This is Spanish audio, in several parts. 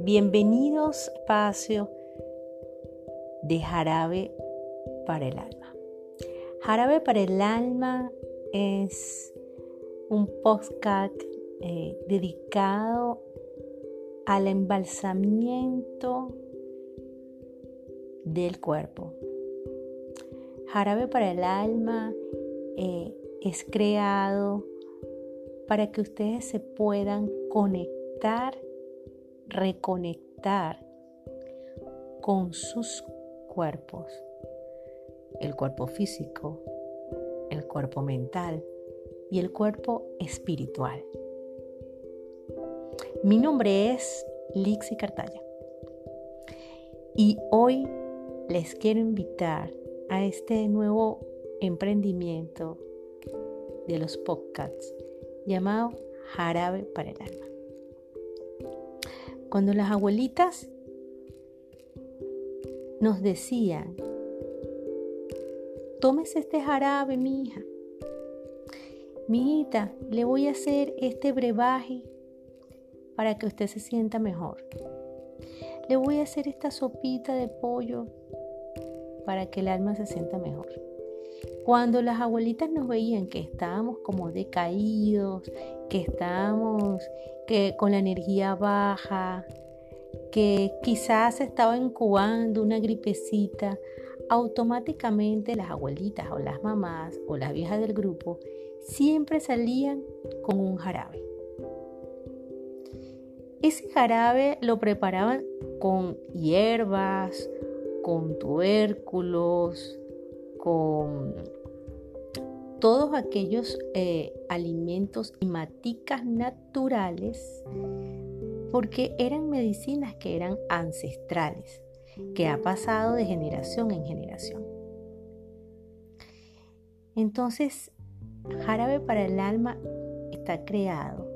Bienvenidos espacio de jarabe para el alma. Jarabe para el alma es un podcast eh, dedicado al embalsamiento del cuerpo. Jarabe para el alma eh, es creado para que ustedes se puedan conectar reconectar con sus cuerpos, el cuerpo físico, el cuerpo mental y el cuerpo espiritual. Mi nombre es Lixi Cartaya y hoy les quiero invitar a este nuevo emprendimiento de los podcasts llamado Jarabe para el Alma. Cuando las abuelitas nos decían, tómese este jarabe, mi hija. Mi le voy a hacer este brebaje para que usted se sienta mejor. Le voy a hacer esta sopita de pollo para que el alma se sienta mejor. Cuando las abuelitas nos veían que estábamos como decaídos, que estábamos que con la energía baja, que quizás estaba incubando una gripecita, automáticamente las abuelitas o las mamás o las viejas del grupo siempre salían con un jarabe. Ese jarabe lo preparaban con hierbas, con tubérculos, con todos aquellos eh, alimentos y maticas naturales porque eran medicinas que eran ancestrales, que ha pasado de generación en generación. Entonces, jarabe para el alma está creado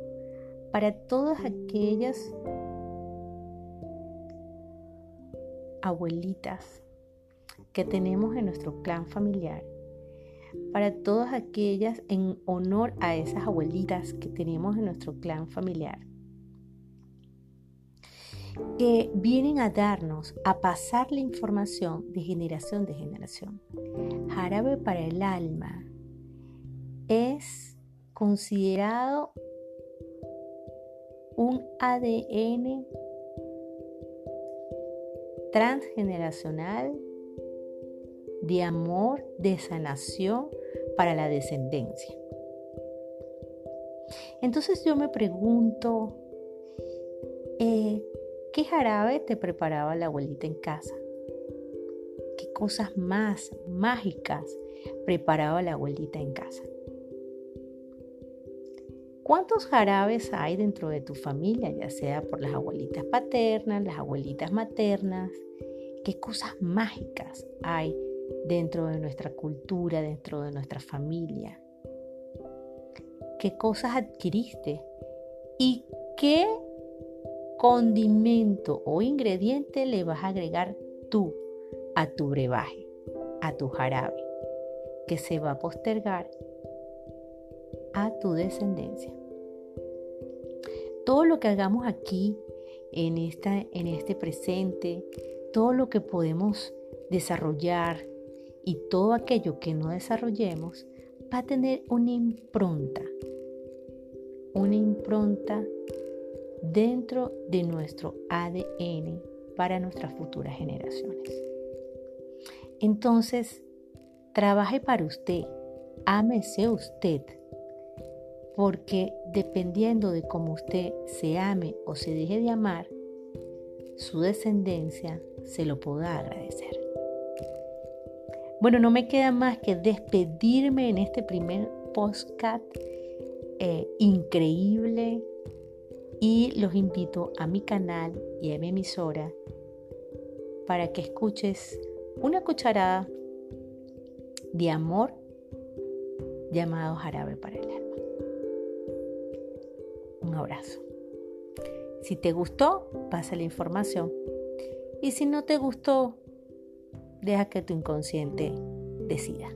para todas aquellas abuelitas que tenemos en nuestro clan familiar para todas aquellas en honor a esas abuelitas que tenemos en nuestro clan familiar, que vienen a darnos, a pasar la información de generación de generación. Jarabe para el alma es considerado un ADN transgeneracional de amor, de sanación para la descendencia. Entonces yo me pregunto, eh, ¿qué jarabe te preparaba la abuelita en casa? ¿Qué cosas más mágicas preparaba la abuelita en casa? ¿Cuántos jarabes hay dentro de tu familia, ya sea por las abuelitas paternas, las abuelitas maternas? ¿Qué cosas mágicas hay dentro de nuestra cultura, dentro de nuestra familia. ¿Qué cosas adquiriste? ¿Y qué condimento o ingrediente le vas a agregar tú a tu brebaje, a tu jarabe, que se va a postergar a tu descendencia? Todo lo que hagamos aquí, en, esta, en este presente, todo lo que podemos desarrollar, y todo aquello que no desarrollemos va a tener una impronta, una impronta dentro de nuestro ADN para nuestras futuras generaciones. Entonces, trabaje para usted, ámese usted, porque dependiendo de cómo usted se ame o se deje de amar, su descendencia se lo podrá agradecer. Bueno, no me queda más que despedirme en este primer postcat eh, increíble y los invito a mi canal y a mi emisora para que escuches una cucharada de amor llamado jarabe para el alma. Un abrazo. Si te gustó, pasa la información. Y si no te gustó, deja que tu inconsciente decida.